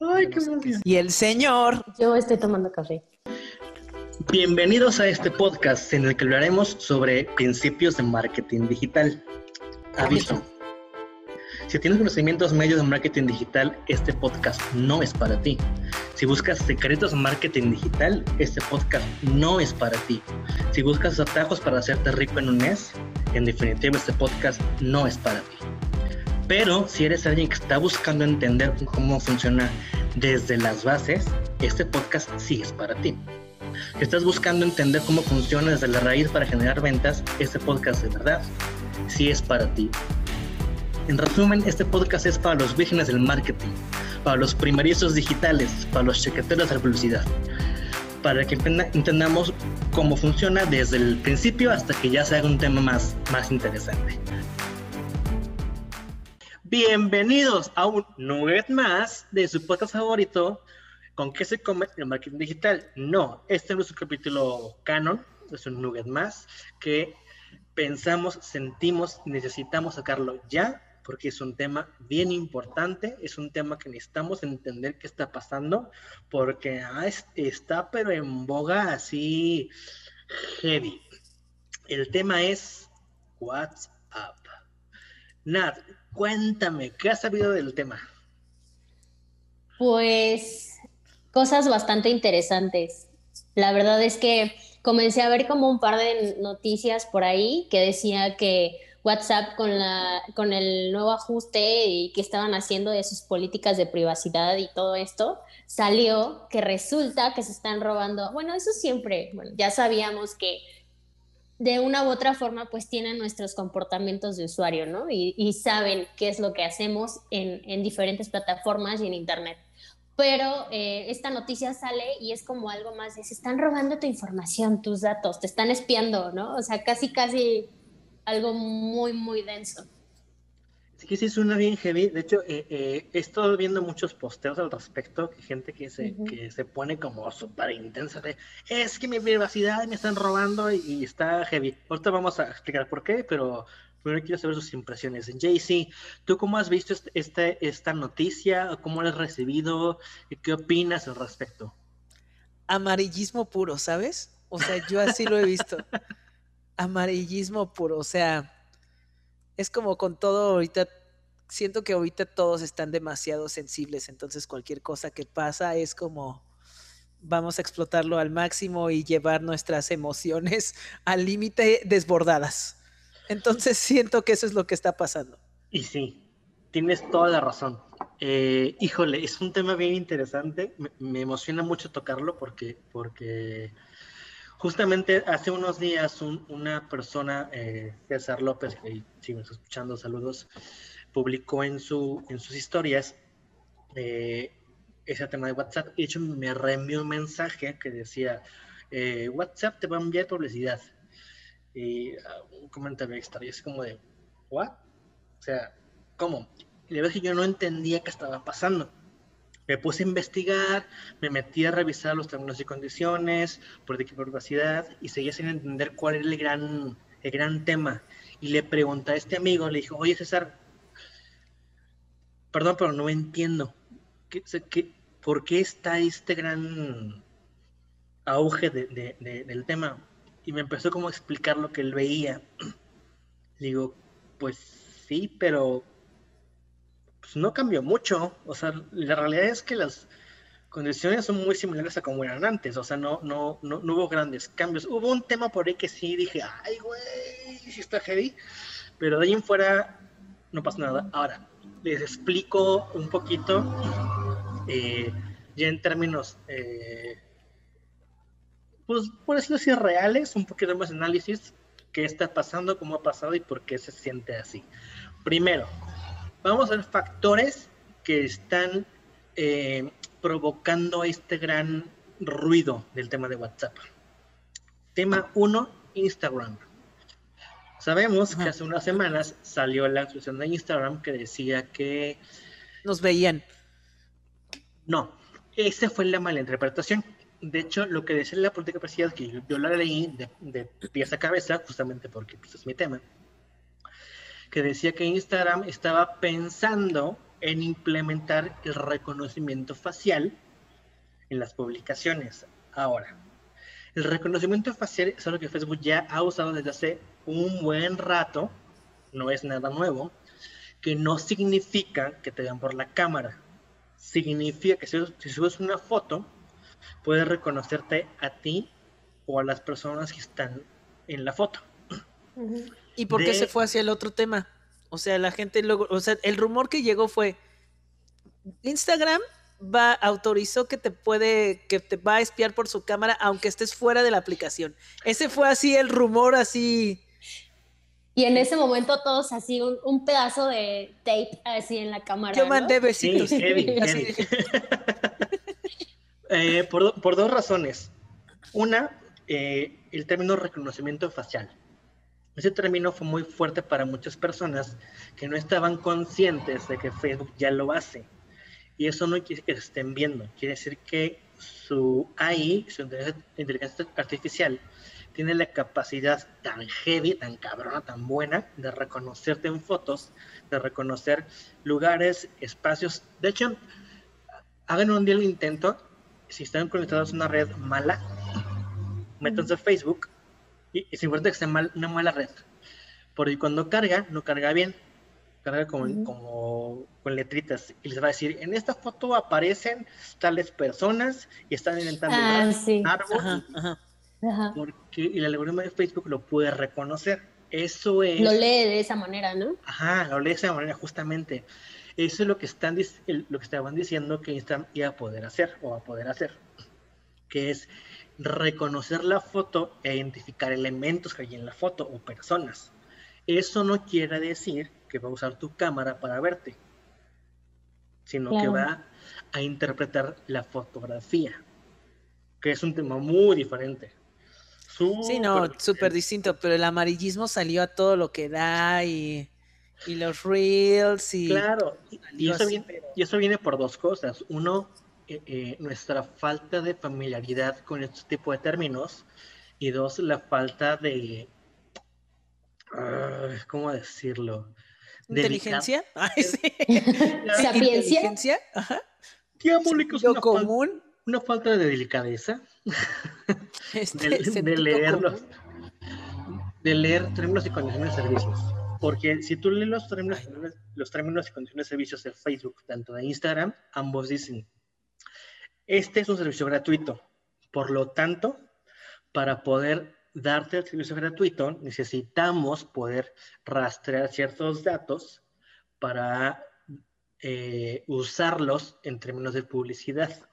Ay, qué Y el señor. Yo estoy tomando café. Bienvenidos a este podcast en el que hablaremos sobre principios de marketing digital. Aviso. Si tienes conocimientos medios de marketing digital, este podcast no es para ti. Si buscas secretos de marketing digital, este podcast no es para ti. Si buscas atajos para hacerte rico en un mes, en definitiva este podcast no es para ti. Pero si eres alguien que está buscando entender cómo funciona desde las bases, este podcast sí es para ti. Si estás buscando entender cómo funciona desde la raíz para generar ventas, este podcast de verdad sí es para ti. En resumen, este podcast es para los vírgenes del marketing, para los primerizos digitales, para los chequeteros de la publicidad, para que entendamos cómo funciona desde el principio hasta que ya se haga un tema más, más interesante. Bienvenidos a un nugget más de su podcast favorito, ¿Con qué se come el marketing digital? No, este no es un capítulo canon, es un nugget más que pensamos, sentimos, necesitamos sacarlo ya, porque es un tema bien importante, es un tema que necesitamos entender qué está pasando, porque está pero en boga así heavy. El tema es WhatsApp. Nat, cuéntame, ¿qué has sabido del tema? Pues cosas bastante interesantes. La verdad es que comencé a ver como un par de noticias por ahí que decía que WhatsApp con, la, con el nuevo ajuste y que estaban haciendo de sus políticas de privacidad y todo esto, salió que resulta que se están robando, bueno, eso siempre, bueno, ya sabíamos que de una u otra forma pues tienen nuestros comportamientos de usuario, ¿no? Y, saben qué es lo que hacemos en, en diferentes plataformas y en Internet pero eh, esta noticia sale y es como algo más se están robando tu información, tus datos, te están espiando, ¿no? O sea, casi, casi algo muy, muy denso. Sí que sí suena bien heavy. De hecho, eh, eh, he estado viendo muchos posteos al respecto, que gente que se, que se pone como súper intensa de, es que mi privacidad me están robando y, y, está heavy. Ahorita vamos a explicar por qué, pero Primero quiero saber sus impresiones. JC, ¿tú cómo has visto este, este, esta noticia? ¿Cómo la has recibido? ¿Qué opinas al respecto? Amarillismo puro, ¿sabes? O sea, yo así lo he visto. Amarillismo puro, o sea, es como con todo ahorita, siento que ahorita todos están demasiado sensibles, entonces cualquier cosa que pasa es como vamos a explotarlo al máximo y llevar nuestras emociones al límite desbordadas. Entonces siento que eso es lo que está pasando. Y sí, tienes toda la razón. Eh, híjole, es un tema bien interesante. Me, emociona mucho tocarlo porque, porque justamente hace unos días una persona, eh, César López, que si me está escuchando, saludos, publicó en, su, en sus historias eh, ese tema de WhatsApp. De hecho, me reenvió un mensaje que decía, WhatsApp te va a enviar publicidad y uh, un comentario extra. Y es como de, ¿what? O sea, ¿cómo? Y la verdad que yo no entendía qué estaba pasando. Me puse a investigar, me metí a revisar los términos y condiciones, por de privacidad, y seguía sin entender cuál era el gran, el gran tema. Y le pregunté a este amigo, le dije, oye César, perdón, pero no entiendo. ¿Qué, qué, ¿Por qué está este gran auge de, de, del tema? y me empezó como a explicar lo que él veía. Digo, pues sí, pero pues no cambió mucho. O sea, la realidad es que las condiciones son muy similares a como eran antes. O sea, no, no, no, hubo grandes cambios. Hubo un tema por ahí que sí dije, ay, güey, sí está heavy. Pero de ahí en fuera no pasa nada. Ahora, les explico un poquito, eh, ya en términos eh, pues por eso decir reales, un poquito más análisis, qué está pasando, cómo ha pasado y por qué se siente así. Primero, vamos a ver factores que están eh, provocando este gran ruido del tema de WhatsApp. Tema 1, Instagram. Sabemos que hace unas semanas salió la instrucción de Instagram que decía que... Nos veían. No, esa fue la mala interpretación de hecho, lo que decía la política presidencial, que yo la leí de, de pies a cabeza, justamente porque pues, es mi tema, que decía que Instagram estaba pensando en implementar el reconocimiento facial en las publicaciones. Ahora, el reconocimiento facial es algo que Facebook ya ha usado desde hace un buen rato, no es nada nuevo, que no significa que te vean por la cámara. Significa que si, subes una foto, puedes reconocerte a ti o a las personas que están en la foto. ¿Y por qué se fue hacia el otro tema? O sea, la gente luego, o sea, el rumor que llegó fue Instagram va autorizó que te puede que te va a espiar por su cámara aunque estés fuera de la aplicación. Ese fue así el rumor así y en ese momento todos así, un, pedazo de tape así en la cámara. Yo mandé besitos. Eh, por, dos razones. Una, eh, el término reconocimiento facial. Ese término fue muy fuerte para muchas personas que no estaban conscientes de que Facebook ya lo hace. Y eso no quiere decir que se estén viendo, quiere decir que su AI, su inteligencia artificial, tiene la capacidad tan heavy, tan cabrona, tan buena de reconocerte en fotos, de reconocer lugares, espacios. De hecho, hagan un día el intento, si están conectados a una red mala, métanse a Facebook y, y se importa que sea mal, una mala red. Porque cuando carga, no carga bien, carga como, como con letritas y les va a decir, en esta foto aparecen tales personas y están en tal ah, árbol. Porque el algoritmo de Facebook lo puede reconocer. Eso es. Lo lee de esa manera, ¿no? Ajá, lo lee de esa manera, justamente. Eso es lo que están lo que estaban diciendo que Instagram iba a poder hacer o a poder hacer. Que es reconocer la foto e identificar elementos que hay en la foto o personas. Eso no quiere decir que va a usar tu cámara para verte, sino que va a interpretar la fotografía, que es un tema muy diferente sí, no, súper distinto, pero el amarillismo salió a todo lo que da y, los reels y... Claro, y, eso viene, por dos cosas. Uno, eh, nuestra falta de familiaridad con este tipo de términos y dos, la falta de... ¿Cómo decirlo? ¿Inteligencia? Ay, sí. ¿Sapiencia? Ajá. común? una falta de delicadeza este de, leerlos, de leer términos y condiciones de servicios. Porque si tú lees los términos, los términos y condiciones de servicios de Facebook, tanto de Instagram, ambos dicen, este es un servicio gratuito. Por lo tanto, para poder darte el servicio gratuito, necesitamos poder rastrear ciertos datos para eh, usarlos en términos de publicidad.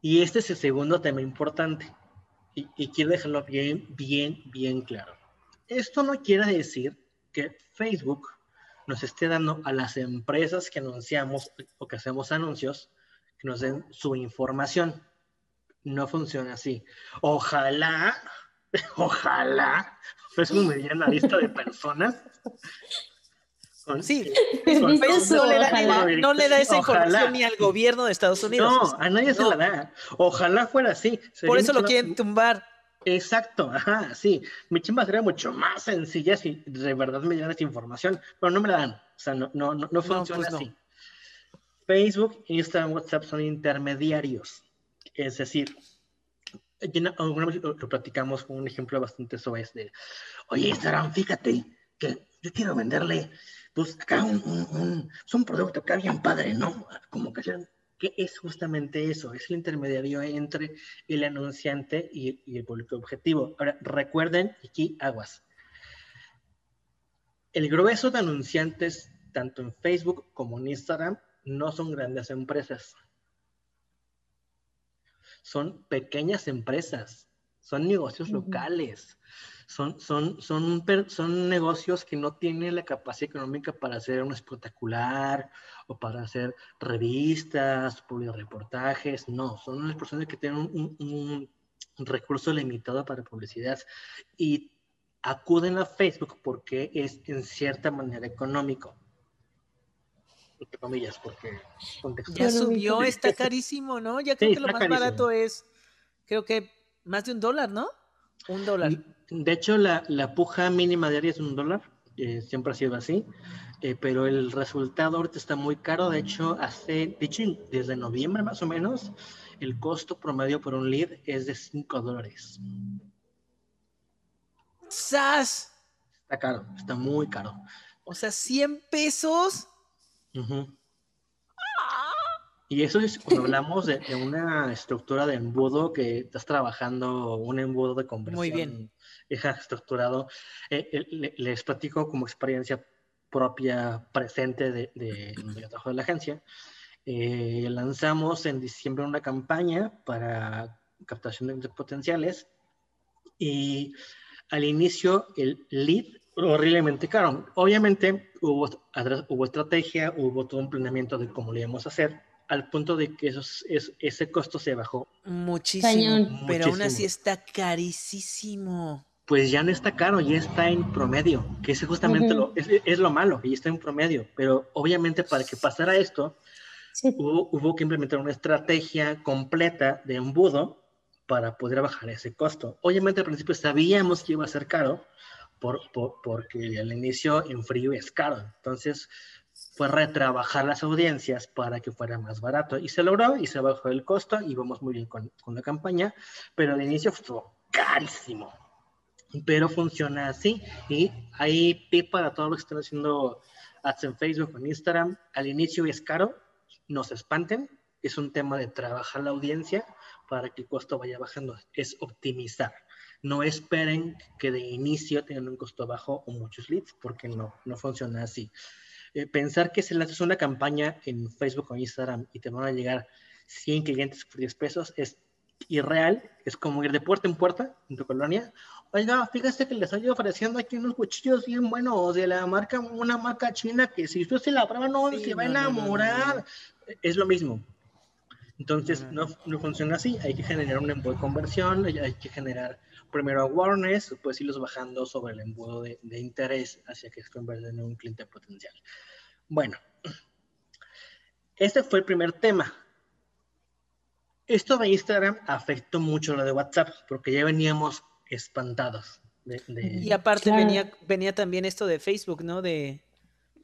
Y este es el segundo tema importante. Y, quiero dejarlo bien, bien, bien claro. Esto no quiere decir que Facebook nos esté dando a las empresas que anunciamos o que hacemos anuncios que nos den su información. No funciona así. Ojalá, ojalá, Facebook me diera la lista de personas Sí, no, le da, esa información ni al gobierno de Estados Unidos. No, a nadie se la da. Ojalá fuera así. Por eso lo quieren tumbar. Exacto, ajá, sí. Mi chamba sería mucho más sencilla si de verdad me dieran esa información, pero no me la dan. O sea, no, no, no, pues funciona así. Facebook, Instagram, WhatsApp son intermediarios. Es decir, alguna vez lo, platicamos con un ejemplo bastante sobre de, oye, Instagram, fíjate que yo quiero venderle pues acá un, un, es un producto que bien padre, ¿no? Como que, que es justamente eso, es el intermediario entre el anunciante y, y el público objetivo. Ahora, recuerden, aquí aguas. El grueso de anunciantes, tanto en Facebook como en Instagram, no son grandes empresas. Son pequeñas empresas, son negocios locales son, son, son, son negocios que no tienen la capacidad económica para hacer un espectacular o para hacer revistas, publicar reportajes, no, son unas personas que tienen un, un, recurso limitado para publicidad y acuden a Facebook porque es en cierta manera económico. Entre comillas, porque ya subió, está carísimo, ¿no? Ya creo que lo más barato es, creo que más de un dólar, ¿no? Un dólar. De hecho, la, puja mínima diaria es un dólar, eh, siempre ha sido así, eh, pero el resultado ahorita está muy caro. De hecho, hace, de desde noviembre más o menos, el costo promedio por un lead es de 5 dólares. ¡Sas! Está caro, está muy caro. O sea, 100 pesos. Y eso es cuando hablamos de, una estructura de embudo que estás trabajando, un embudo de conversión. Muy bien. estructurado. Eh, les platico como experiencia propia presente de, de, trabajo de la agencia. Eh, lanzamos en diciembre una campaña para captación de potenciales y al inicio el lead horriblemente caro. Obviamente hubo, hubo estrategia, hubo todo un planeamiento de cómo lo íbamos a hacer al punto de que ese costo se bajó. Muchísimo, pero aún así está carísimo. Pues ya no está caro, ya está en promedio, que es justamente lo, es, lo malo, ya está en promedio. Pero obviamente para que pasara esto, hubo, que implementar una estrategia completa de embudo para poder bajar ese costo. Obviamente al principio sabíamos que iba a ser caro, por, porque al inicio en frío es caro. Entonces, fue retrabajar las audiencias para que fuera más barato y se logró y se bajó el costo y vamos muy bien con, con la campaña, pero al inicio fue carísimo. Pero funciona así y hay tip para todos los que están haciendo ads en Facebook o en Instagram. Al inicio es caro, no se espanten, es un tema de trabajar la audiencia para que el costo vaya bajando, es optimizar. No esperen que de inicio tengan un costo bajo o muchos leads, porque no, no funciona así. Eh, pensar que si le haces una campaña en Facebook o Instagram y te van a llegar 100 clientes por 10 pesos es irreal, es como ir de puerta en puerta en tu colonia. Oiga, fíjate que les estoy ofreciendo aquí unos cuchillos bien buenos de la marca, una marca china que si usted se la prueba no se va a enamorar. es lo mismo. Entonces no, no, funciona así, hay que generar un de conversión, hay que generar primero awareness, después irlos bajando sobre el embudo de, de interés hacia que se convierta en un cliente potencial. Bueno, este fue el primer tema. Esto de Instagram afectó mucho lo de WhatsApp, porque ya veníamos espantados. Y aparte venía, venía también esto de Facebook, ¿no? De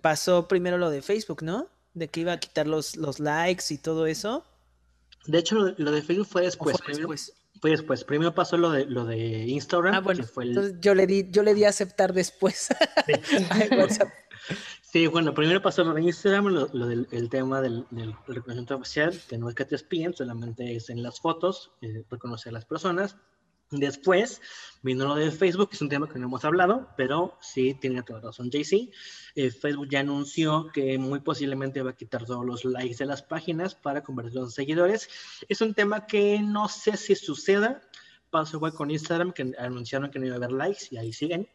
pasó primero lo de Facebook, ¿no? De que iba a quitar los, los likes y todo eso. De hecho, lo, de Facebook fue después. Fue después. Fue después. Primero pasó lo de lo de Instagram. Ah, bueno. fue Entonces yo le di, yo le di a aceptar después. Sí. bueno, primero pasó lo de Instagram, lo, del el tema del, del, reconocimiento facial, que no es que te espíen, solamente es en las fotos, eh, reconocer a las personas. Después vino lo de Facebook, que es un tema que no hemos hablado, pero sí tiene toda razón JC. Eh, Facebook ya anunció que muy posiblemente va a quitar todos los likes de las páginas para convertirlos en seguidores. Es un tema que no sé si suceda. Pasó igual con Instagram, que anunciaron que no iba a haber likes y ahí siguen.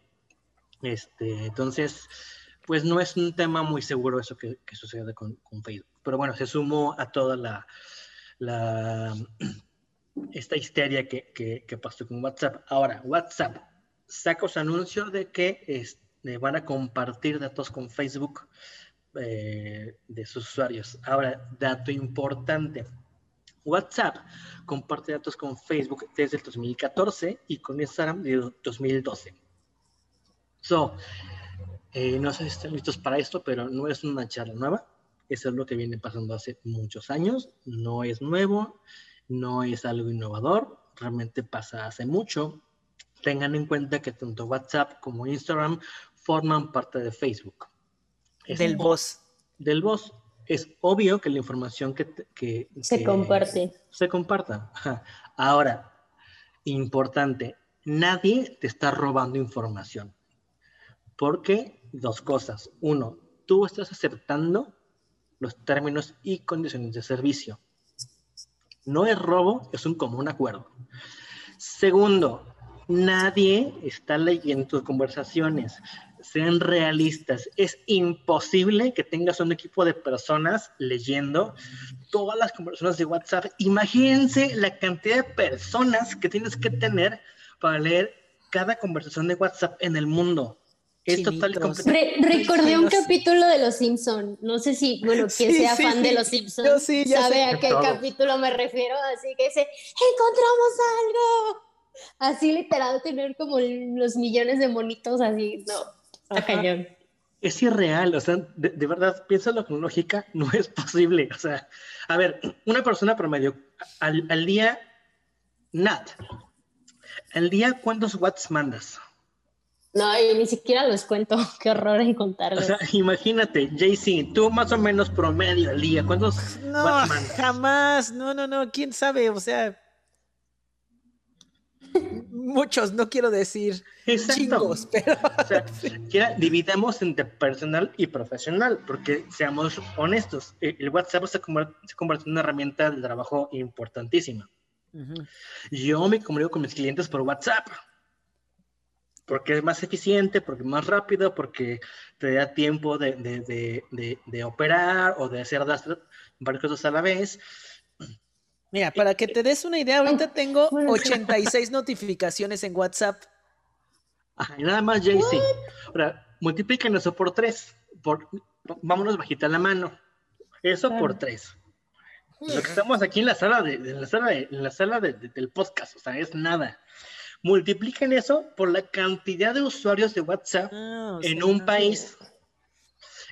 Este, entonces, pues no es un tema muy seguro eso que, sucede con, con, Facebook. Pero bueno, se sumó a toda la, la esta histeria que, que, pasó con WhatsApp. Ahora, WhatsApp saca su anuncio de que este, van a compartir datos con Facebook eh, de sus usuarios. Ahora, dato importante. WhatsApp comparte datos con Facebook desde el 2014 y con Instagram desde el 2012. So, eh, no sé si están listos para esto, pero no es una charla nueva. Eso es lo que viene pasando hace muchos años. No es nuevo no es algo innovador, realmente pasa hace mucho. Tengan en cuenta que tanto WhatsApp como Instagram forman parte de Facebook. del voz. Del voz. Es obvio que la información que, se comparte. Se comparta. Ahora, importante, nadie te está robando información. Porque dos cosas. Uno, tú estás aceptando los términos y condiciones de servicio. No es robo, es un común acuerdo. Segundo, nadie está leyendo tus conversaciones. Sean realistas. Es imposible que tengas un equipo de personas leyendo todas las conversaciones de WhatsApp. Imagínense la cantidad de personas que tienes que tener para leer cada conversación de WhatsApp en el mundo. Es total recordé un capítulo de Los Simpson. No sé si, bueno, quien sea fan de Los Simpson sabe a qué capítulo me refiero. Así que dice, encontramos algo. Así literal, tener como los millones de monitos así, no. Está cañón. Es irreal, o sea, de, de verdad, piénsalo con lógica, no es posible. O sea, a ver, una persona promedio al, al día, Nat, al día, ¿cuántos watts mandas? No, y ni siquiera los cuento. Qué horror en O contarlos. sea, imagínate, JC, tú más o menos promedio al día, ¿cuántos No, jamás. No, no, no. ¿Quién sabe? O sea. Muchos, no quiero decir Exacto. chingos, pero. O sea, ya dividamos entre personal y profesional, porque seamos honestos, el el WhatsApp se convierte, se convierte en una herramienta de trabajo importantísima. Yo me comunico con mis clientes por WhatsApp, porque es más eficiente, porque es más rápido, porque te da tiempo de, de- de- de- de operar o de hacer varias cosas a la vez. Mira, para que te des una idea, ahorita tengo Bueno, sí. 86 notificaciones en WhatsApp. Ajá, y nada más, JC. Ahora, multipliquen eso por tres. Por, vámonos bajita la mano. Eso por tres. Lo que estamos aquí en la sala, de, de la sala, de- en la sala de- de- del podcast, o sea, es nada. Multipliquen eso por la cantidad de usuarios de WhatsApp Ah, o en un país.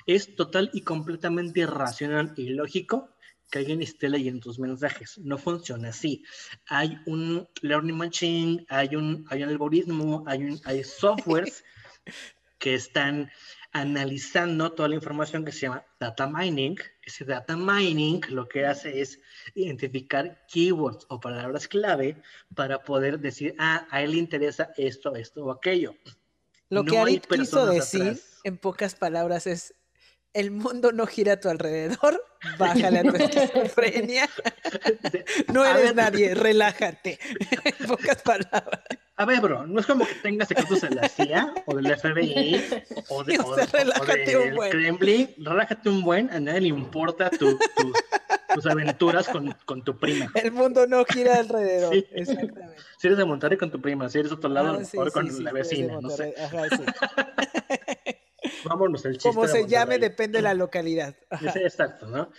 Es total y completamente irracional y lógico que alguien esté leyendo tus mensajes. No funciona así. Hay un learning machine, hay un, hay un algoritmo, hay, un, hay softwares que están analizando toda la información que se llama data mining. Ese data mining lo que hace es identificar keywords o palabras clave para poder decir, ah, a él le interesa esto, esto o aquello. Lo que No Arit quiso decir, atrás. en pocas palabras, es: el mundo no gira a tu alrededor, bájale a tu esquizofrenia. No eres nadie, relájate. en pocas palabras. A ver, bro, no es como que tengas secretos de la CIA o del FBI o, de, O o de- o del buen. Kremlin. Relájate un buen, a nadie le importa tu- tu- tus aventuras con, con tu prima. El mundo no gira alrededor. Sí. Exactamente. Si eres de Monterrey con tu prima, si eres de otro lado, Ah, sí, mejor sí, con la de vecina, no sé. Ajá. Vámonos el chiste. Como de se llame, depende de la localidad. Ajá. Exacto, ¿no?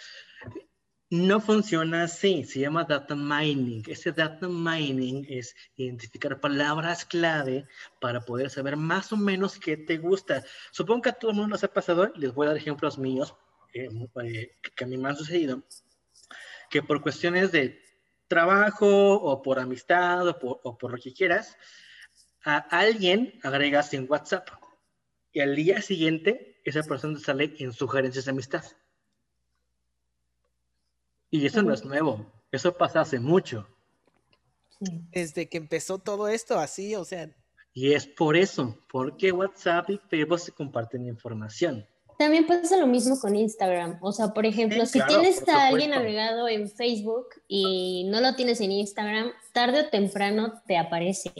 No funciona así, se llama data mining. Ese data mining es identificar palabras clave para poder saber más o menos qué te gusta. Supongo que a todo el mundo nos ha pasado, les voy a dar ejemplos míos eh, eh, que a mí me han sucedido, que por cuestiones de trabajo o por amistad o por, o por lo que quieras, a alguien agregas en WhatsApp y al día siguiente esa persona sale en sugerencias de amistad. Y eso no es nuevo, eso pasa hace mucho. Desde que empezó todo esto, así, o sea, Y es por eso, porque WhatsApp y Facebook se comparten información. También pasa lo mismo con Instagram. O sea, por ejemplo, Sí, si claro, tienes a alguien agregado en Facebook y no lo tienes en Instagram, tarde o temprano te aparece.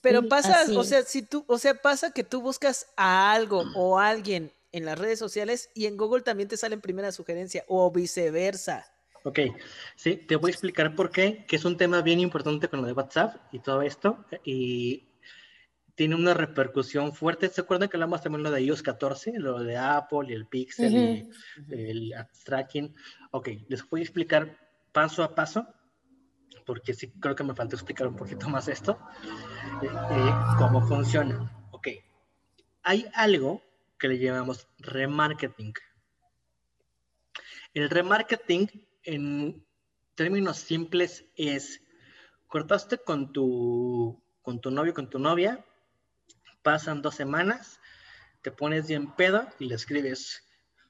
pero pasa, así. o sea, si tú, o sea, pasa que tú buscas a algo o a alguien en las redes sociales y en Google también te sale en primera sugerencia o viceversa. Ok, sí, te voy a explicar por qué, que es un tema bien importante con lo de WhatsApp y todo esto, y tiene una repercusión fuerte. ¿Se acuerdan que hablamos también lo de iOS 14, lo de Apple y el Pixel y el tracking? Ok, les voy a explicar paso a paso, porque sí creo que me falta explicar un poquito más esto, eh, eh, cómo funciona. Ok, hay algo que le llamamos remarketing. El remarketing, en términos simples, es cortaste con tu, con tu novio, con tu novia, pasan dos semanas, te pones bien pedo y le escribes,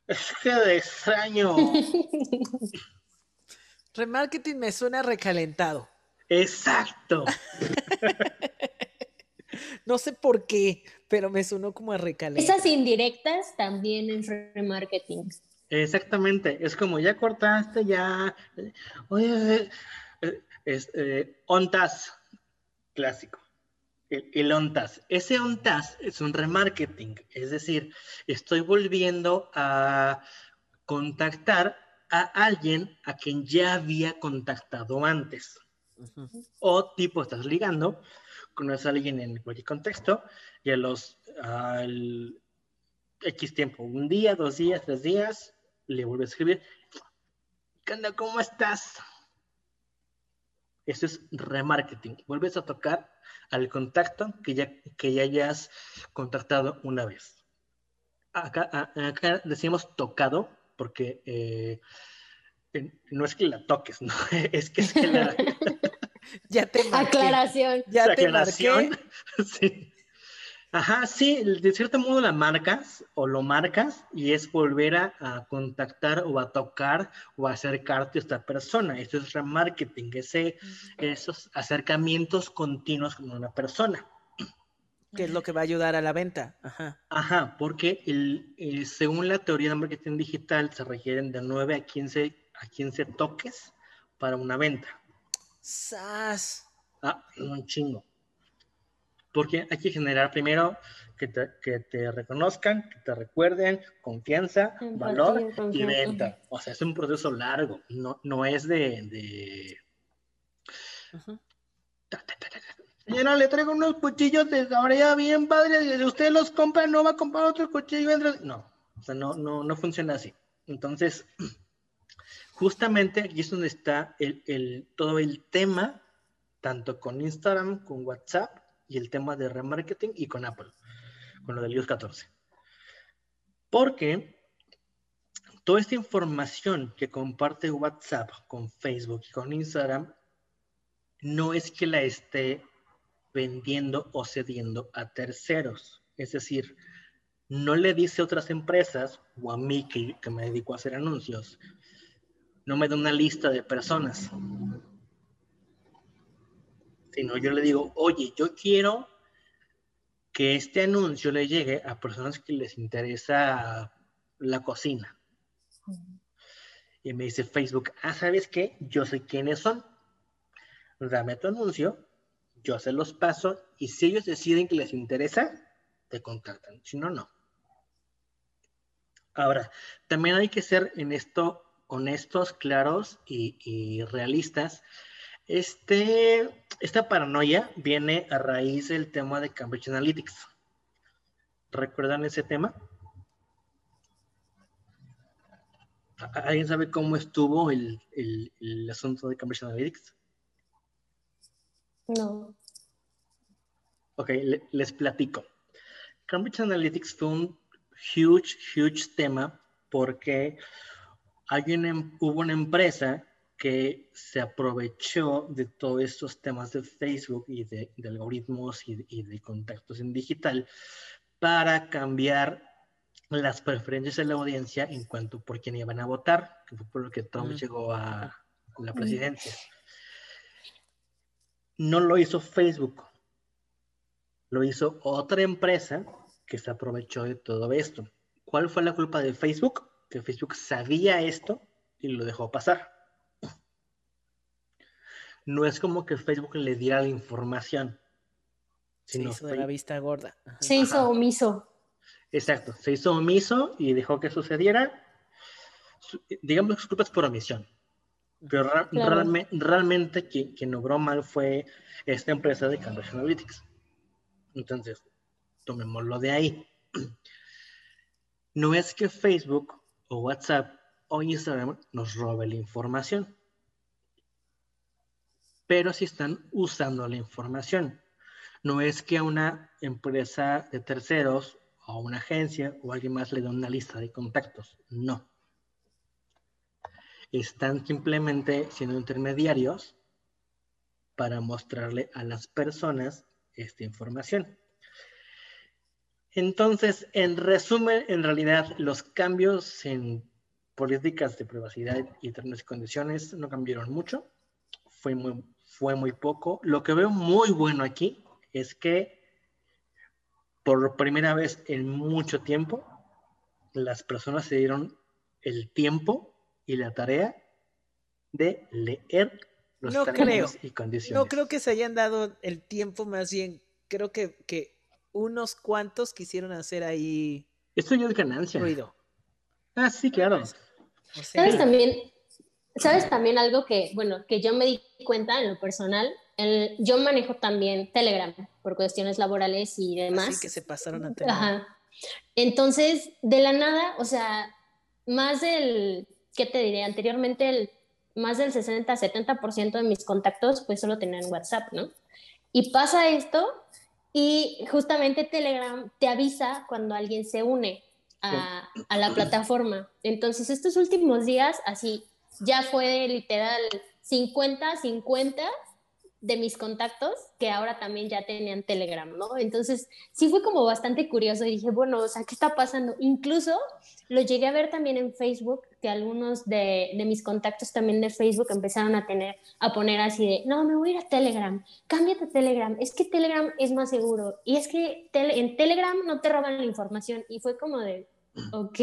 es que de extraño. Remarketing me suena recalentado. Exacto. No sé por qué, pero me sonó como a recalentado. Esas indirectas también es remarketing. Exactamente, es como ya cortaste, ya. Oye, eh, es, eh, ONTAS, clásico. El, el ONTAS. Ese ONTAS es un remarketing, es decir, estoy volviendo a contactar a alguien a quien ya había contactado antes. O tipo, estás ligando, conoces a alguien en cualquier contexto y a los al X tiempo, un día, dos días, tres días, le vuelves a escribir, ¿qué onda? ¿Cómo estás? Eso es remarketing. Vuelves a tocar al contacto que ya, que ya hayas contactado una vez. acá, acá decimos tocado porque eh, no es que la toques, no, es que, es que la... ya te Aclaración. Ya te marqué. sí. Ajá, sí, de cierto modo la marcas o lo marcas y es volver a, contactar o a tocar o a acercarte a esta persona. Eso es remarketing, ese, esos acercamientos continuos con una persona. ¿Qué es lo que va a ayudar a la venta? Ajá. Ajá, porque el, eh, según la teoría de marketing digital se requieren de 9 a 15, a 15 toques para una venta. ¡Sas! Ah, un chingo. Porque hay que generar primero que te, que te reconozcan, que te recuerden, confianza, valor y venta. O sea, es un proceso largo, no, no es de... de... Señora, le traigo unos cuchillos de ya bien padre, si usted los compra, no va a comprar otro cuchillo. No, o sea, no, no, no funciona así. Entonces, justamente aquí es donde está el, el, todo el tema, tanto con Instagram, con WhatsApp y el tema de remarketing y con Apple, con lo del iOS 14. Porque toda esta información que comparte WhatsApp con Facebook y con Instagram no es que la esté vendiendo o cediendo a terceros. Es decir, no le dice a otras empresas o a mí que, que me dedico a hacer anuncios, no me da una lista de personas, sino yo le digo, oye, yo quiero que este anuncio le llegue a personas que les interesa la cocina. Y me dice Facebook, ah, ¿sabes qué? Yo sé quiénes son. Dame tu anuncio, yo se los paso y si ellos deciden que les interesa, te contactan. Si no, no. Ahora, también hay que ser en esto honestos, claros y, y realistas este, esta paranoia viene a raíz del tema de Cambridge Analytics. ¿Recuerdan ese tema? ¿Alguien sabe cómo estuvo el, asunto de Cambridge Analytics? No. Ok, les platico. Cambridge Analytics fue un huge, huge tema porque hay em, hubo una empresa que se aprovechó de todos estos temas de Facebook y de, algoritmos y de, contactos en digital para cambiar las preferencias de la audiencia en cuanto por quién iban a votar, que fue por lo que Trump llegó a la presidencia. No lo hizo Facebook, lo hizo otra empresa que se aprovechó de todo esto. ¿Cuál fue la culpa de Facebook? Que Facebook sabía esto y lo dejó pasar no es como que Facebook le diera la información. se hizo de la vista gorda. Se hizo omiso. Exacto, se hizo omiso y dejó que sucediera. Digamos que culpas por omisión. Pero realmente quien, quien obró mal fue esta empresa de Cambridge Analytics. Entonces, tomémoslo de ahí. No es que Facebook o WhatsApp o Instagram nos robe la información pero si están usando la información. No es que a una empresa de terceros o a una agencia o alguien más le dé una lista de contactos. No. Están simplemente siendo intermediarios para mostrarle a las personas esta información. Entonces, en resumen, en realidad los cambios en políticas de privacidad y términos y condiciones no cambiaron mucho. Fue muy, fue muy poco. Lo que veo muy bueno aquí es que por primera vez en mucho tiempo, las personas se dieron el tiempo y la tarea de leer los no y condiciones. No creo que se hayan dado el tiempo, más bien creo que, que unos cuantos quisieron hacer ahí. Esto ya es ganancia. Ruido. Ah, sí, claro. ¿Sabes también? ¿Sabes también algo que, bueno, que yo me di cuenta en lo personal? yo manejo también Telegram por cuestiones laborales y demás. Así que se pasaron a Telegram. Ajá. Entonces, de la nada, o sea, más del, ¿qué te diré? Anteriormente, el, más del 60-70% de mis contactos, pues solo tenían WhatsApp, ¿no? Y pasa esto y justamente Telegram te avisa cuando alguien se une. a, a la plataforma. Entonces, estos últimos días, así, ya fue literal 50-50 de mis contactos que ahora también ya tenían Telegram, ¿no? Entonces, sí fue como bastante curioso dije, bueno, o sea, ¿qué está pasando? Incluso lo llegué a ver también en Facebook, que algunos de, de mis contactos también de Facebook empezaron a tener, a poner así de, no, me voy a ir a Telegram, cámbiate a Telegram, es que Telegram es más seguro y es que en Telegram no te roban la información y fue como de, ok,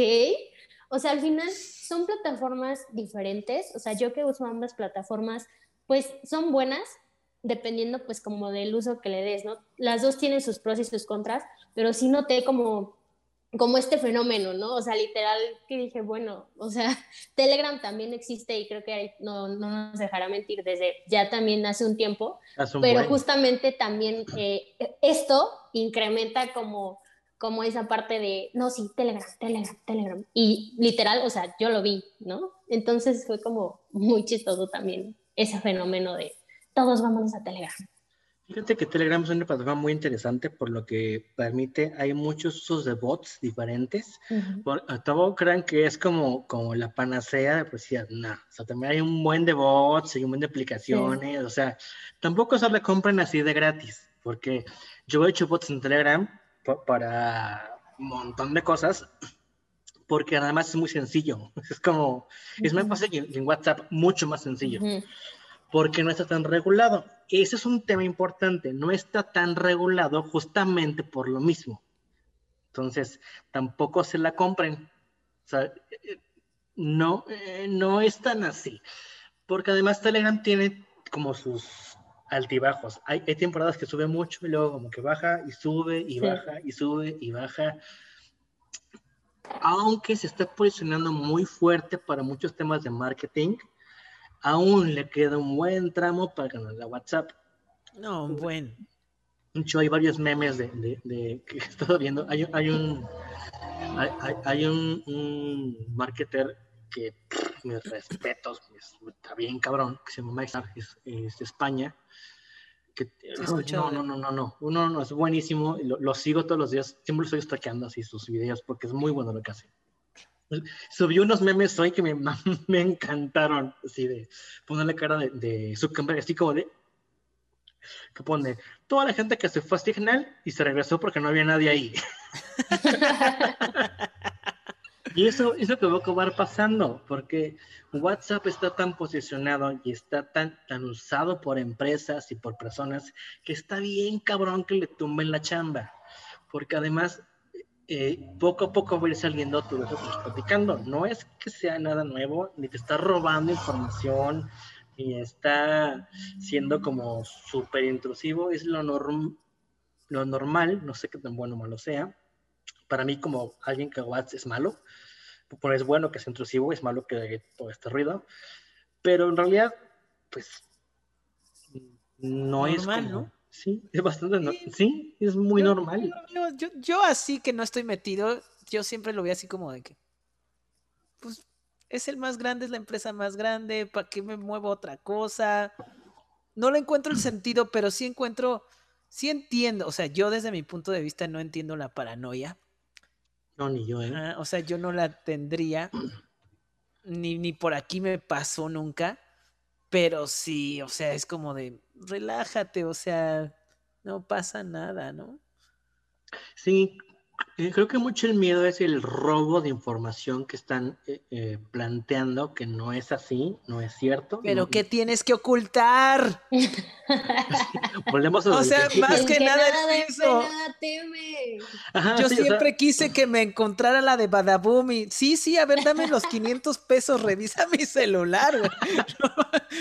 o sea, al final son plataformas diferentes, o sea, yo que uso ambas plataformas, pues son buenas, dependiendo pues como del uso que le des, ¿no? Las dos tienen sus pros y sus contras, pero sí noté como, como este fenómeno, ¿no? O sea, literal que dije, bueno, o sea, Telegram también existe y creo que no, no nos dejará mentir desde ya también hace un tiempo, pero justamente también eh, esto incrementa como como esa parte de, no, sí, Telegram, Telegram, Telegram. Y literal, o sea, yo lo vi, ¿no? Entonces fue como muy chistoso también ese fenómeno de, todos vámonos a Telegram. Fíjate que Telegram es una plataforma muy interesante por lo que permite, hay muchos usos de bots diferentes. Uh crean que es como, como la panacea de pues no, o sea, también hay un buen de bots, hay un buen de aplicaciones, o sea, tampoco se le compren así de gratis, porque yo he hecho bots en Telegram para un montón de cosas, porque además es muy sencillo, es como, es más fácil en WhatsApp, mucho más sencillo porque no está tan regulado. Ese es un tema importante, no está tan regulado justamente por lo mismo. Entonces, tampoco se la compren. O sea, no, eh, no es tan así. Porque además Telegram tiene como sus altibajos. Hay, temporadas que sube mucho y luego como que baja y sube y baja y sube y baja. Aunque se está posicionando muy fuerte para muchos temas de marketing, aún le queda un buen tramo para ganar la WhatsApp. No, un buen. Hecho, hay varios memes de, de, que he estado viendo. Hay, hay un hay, un, marketer que mis respetos, está bien cabrón, que se llama Mike es, es, de España. Que, no, no, no, no, no, uno no es buenísimo, lo, lo, sigo todos los días, siempre lo estoy destacando así sus videos porque es muy bueno lo que hace. Subió unos memes hoy que me, me encantaron, así de ponerle cara de, de Zuckerberg, así como de que pone toda la gente que se fue a Signal y se regresó porque no había nadie ahí. y eso, eso que va a pasando, porque WhatsApp está tan posicionado y está tan, tan usado por empresas y por personas que está bien cabrón que le tumben la chamba. Porque además eh, poco a poco va a ir saliendo todo eso que platicando. No es que sea nada nuevo, ni te está robando información, ni está siendo como súper intrusivo, es lo, norm lo normal, no sé qué tan bueno o malo sea. Para mí, como alguien que WhatsApp es malo, pues es bueno que sea intrusivo, es malo que haga todo este ruido, pero en realidad, pues no es como, ¿no? Sí, es bastante, sí, es muy normal. Yo, así que no estoy metido, yo siempre lo veo así como de que, pues es el más grande, es la empresa más grande, ¿para qué me muevo otra cosa? No le encuentro el sentido, pero sí encuentro, sí entiendo, o sea, yo desde mi punto de vista no entiendo la paranoia. No, ni yo, ¿eh? o sea, yo no la tendría, ni, ni por aquí me pasó nunca, pero sí, o sea, es como de, relájate, o sea, no pasa nada, ¿no? Sí, eh, creo que mucho el miedo es el robo de información que están eh, eh, planteando, que no es así, no es cierto. Pero ¿qué tienes que ocultar? Volvemos a O sea, más que, nada, es eso. Yo siempre quise que me encontrara la de Badaboom y sí, sí, a ver, dame los 500 pesos, revisa mi celular.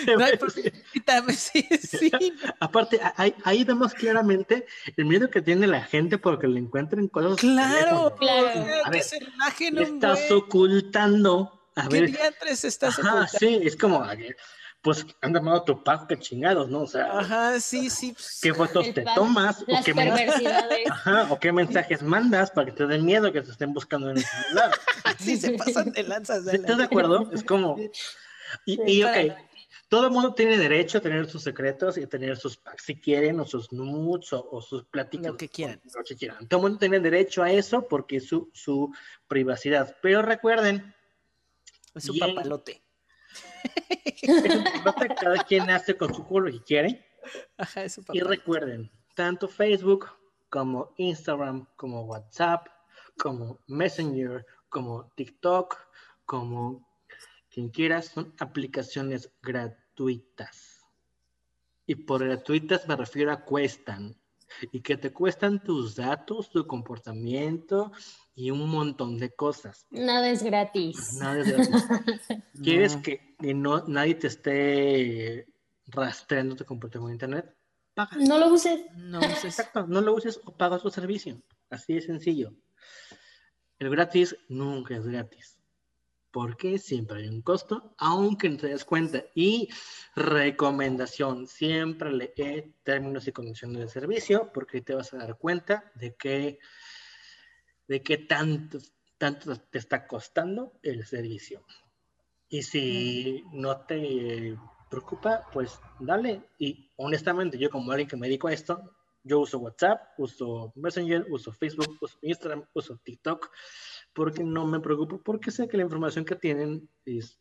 sí, sí. Aparte, ahí, ahí vemos claramente el miedo que tiene la gente porque le encuentren cosas Claro, claro. A ver, estás ocultando. A ¿Qué ver. diantres estás ocultando? Sí, es como, pues han llamado tu pago, que chingados, ¿no? O sea, ajá, sí, sí. Pues, ¿Qué fotos te tomas? o qué, ajá, o qué mensajes mandas para que te den miedo que te estén buscando en el celular. sí, se pasan de lanzas. ¿Estás de acuerdo? Es como. Y, y ok, todo el mundo tiene derecho a tener sus secretos y a tener sus packs si quieren, o sus nudes, o, sus pláticas. Lo que quieran. Lo que quieran. Todo el mundo tiene derecho a eso porque es su, su privacidad. Pero recuerden. Es su papalote. cada quien hace con su culo lo que quiere. Ajá, es su y recuerden, tanto Facebook como Instagram, como WhatsApp, como Messenger, como TikTok, como quien quiera, son aplicaciones gratuitas. Y por gratuitas me refiero a cuestan. Y que te cuestan tus datos, tu comportamiento y un montón de cosas. Nada es gratis. Nada es gratis. ¿Quieres que, no, nadie te esté rastreando tu comportamiento en internet? No lo uses. No uses. Exacto, no lo uses o pagas tu servicio. Así de sencillo. El gratis nunca es gratis porque siempre hay un costo, aunque no te des cuenta. Y recomendación, siempre lee términos y condiciones de servicio, porque te vas a dar cuenta de que de qué tanto, tanto te está costando el servicio. Y si no te preocupa, pues dale. Y honestamente, yo como alguien que me dedico a esto, yo uso WhatsApp, uso Messenger, uso Facebook, uso Instagram, uso TikTok porque no me preocupo, porque sé que la información que tienen es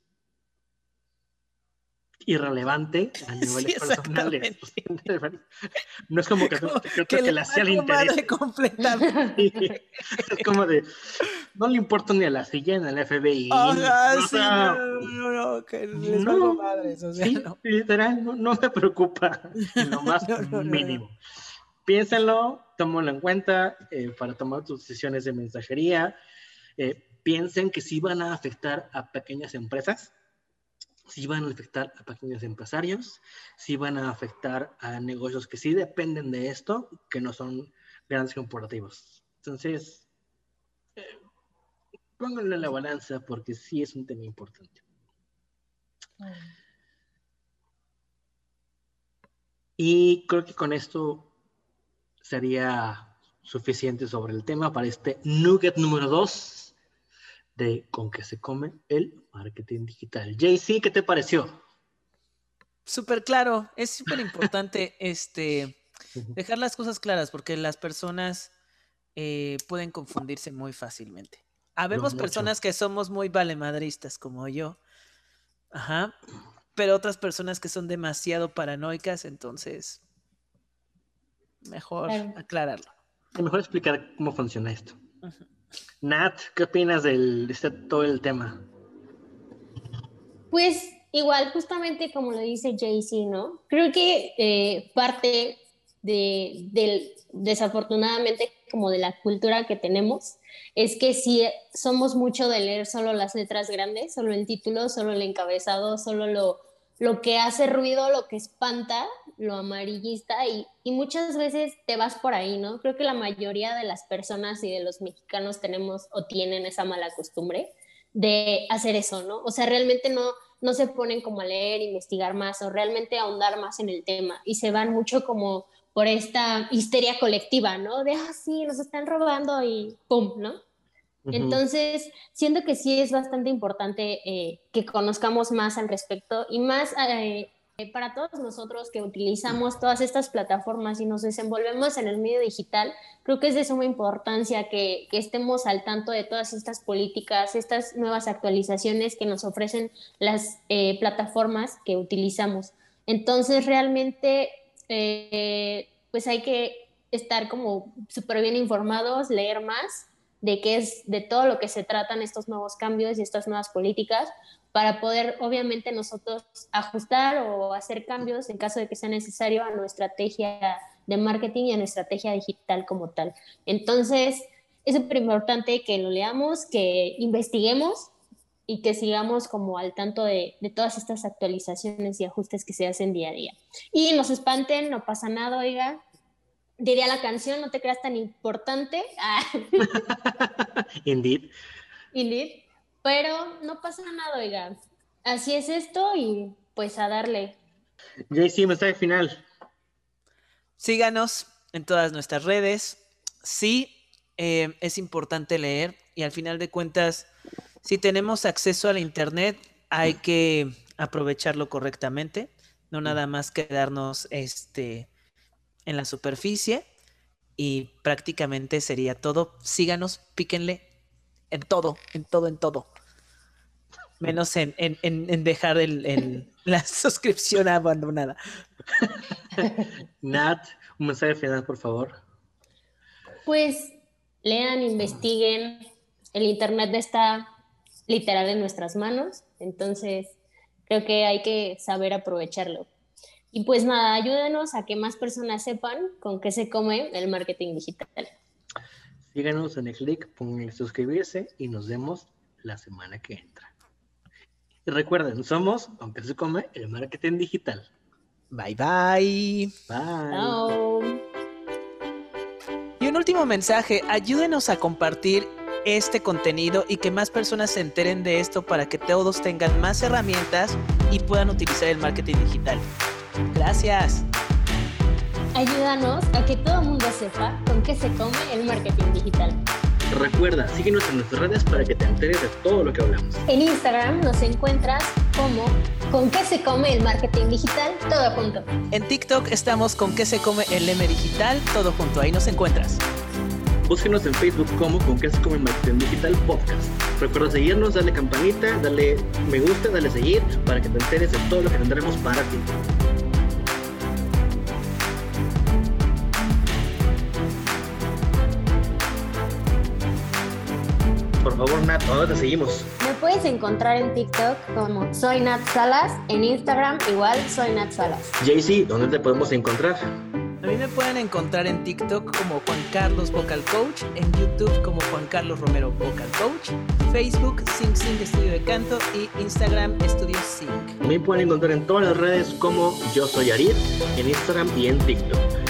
irrelevante a niveles personales. No es como que, que, le hacía el interés. es como de, no le importa ni a la silla en el FBI. no, no, no, que les no, madres, o sea, no. literal, no, me preocupa, lo más mínimo. Piénsenlo, tómalo en cuenta eh, para tomar tus decisiones de mensajería. Eh, piensen que sí van a afectar a pequeñas empresas, sí van a afectar a pequeños empresarios, sí van a afectar a negocios que sí dependen de esto, que no son grandes corporativos. Entonces, eh, pónganlo en la balanza porque sí es un tema importante. Y creo que con esto sería suficiente sobre el tema para este nugget número 2 de con qué se come el marketing digital. JC, ¿qué te pareció? Súper claro, es súper importante este, dejar las cosas claras porque las personas eh, pueden confundirse muy fácilmente. Habemos personas que somos muy valemadristas como yo, ajá, pero otras personas que son demasiado paranoicas, entonces mejor aclararlo. Mejor explicar cómo funciona esto. Nat, ¿qué opinas de este, todo el tema? Pues igual, justamente como lo dice Jay-Z, ¿no? Creo que eh, parte de, del, desafortunadamente, como de la cultura que tenemos, es que si somos mucho de leer solo las letras grandes, solo el título, solo el encabezado, solo lo, lo que hace ruido, lo que espanta, lo amarillista y, y, muchas veces te vas por ahí, ¿no? Creo que la mayoría de las personas y de los mexicanos tenemos o tienen esa mala costumbre de hacer eso, ¿no? O sea, realmente no, no se ponen como a leer, investigar más o realmente ahondar más en el tema y se van mucho como por esta histeria colectiva, ¿no? De, ah, sí, nos están robando y ¡pum!, ¿no? Entonces, siento que sí es bastante importante eh, que conozcamos más al respecto y más eh, eh, para todos nosotros que utilizamos todas estas plataformas y nos desenvolvemos en el medio digital, creo que es de suma importancia que, estemos al tanto de todas estas políticas, estas nuevas actualizaciones que nos ofrecen las eh, plataformas que utilizamos. Entonces, realmente, eh, pues hay que estar como súper bien informados, leer más de qué es, de todo lo que se tratan estos nuevos cambios y estas nuevas políticas, para poder obviamente nosotros ajustar o hacer cambios en caso de que sea necesario a nuestra estrategia de marketing y a nuestra estrategia digital como tal. Entonces, es súper importante que lo leamos, que investiguemos y que sigamos como al tanto de, de, todas estas actualizaciones y ajustes que se hacen día a día. Y nos espanten, no pasa nada, oiga. Diría la canción, no te creas tan importante. Indeed. Indeed. Pero no pasa nada, oiga. Así es esto y pues a darle. JC, mensaje final. Síganos en todas nuestras redes. Sí, eh, es importante leer y al final de cuentas, si tenemos acceso al Internet, hay que aprovecharlo correctamente. no nada más quedarnos este, en la superficie y prácticamente sería todo. Síganos, píquenle en todo, en todo, en todo. Menos en, en, dejar el, la suscripción abandonada. Nat, un mensaje final, por favor. Pues lean, investiguen. El Internet está literal en nuestras manos, entonces creo que hay que saber aprovecharlo. Y pues nada, ayúdenos a que más personas sepan con qué se come el marketing digital. Síganos en el clic, pongan suscribirse y nos vemos la semana que entra. Y recuerden, somos, aunque se come, el marketing digital. Bye bye. Bye. Y un último mensaje, ayúdenos a compartir este contenido y que más personas se enteren de esto para que todos tengan más herramientas y puedan utilizar el marketing digital. Gracias. Ayúdanos a que todo el mundo sepa con qué se come el marketing digital. Recuerda, síguenos en nuestras redes para que te enteres de todo lo que hablamos. En Instagram nos encuentras como con qué se come el marketing digital, todo junto. En TikTok estamos con qué se come el M digital, todo junto. Ahí nos encuentras. Búsquenos en Facebook como con qué se come el marketing digital podcast. Recuerda seguirnos, darle campanita, darle me gusta, darle seguir para que te enteres de todo lo que tendremos para ti. Favor, Nat, ¿dónde te seguimos? Me puedes encontrar en TikTok como Soy Nat Salas, en Instagram igual Soy Nat Salas. JC, ¿dónde te podemos encontrar? A mí me pueden encontrar en TikTok como Juan Carlos Vocal Coach, en YouTube como Juan Carlos Romero Vocal Coach, Facebook Sing Sing Estudio de Canto y Instagram Estudio Sing. Me pueden encontrar en todas las redes como Yo Soy Arid, en Instagram y en TikTok.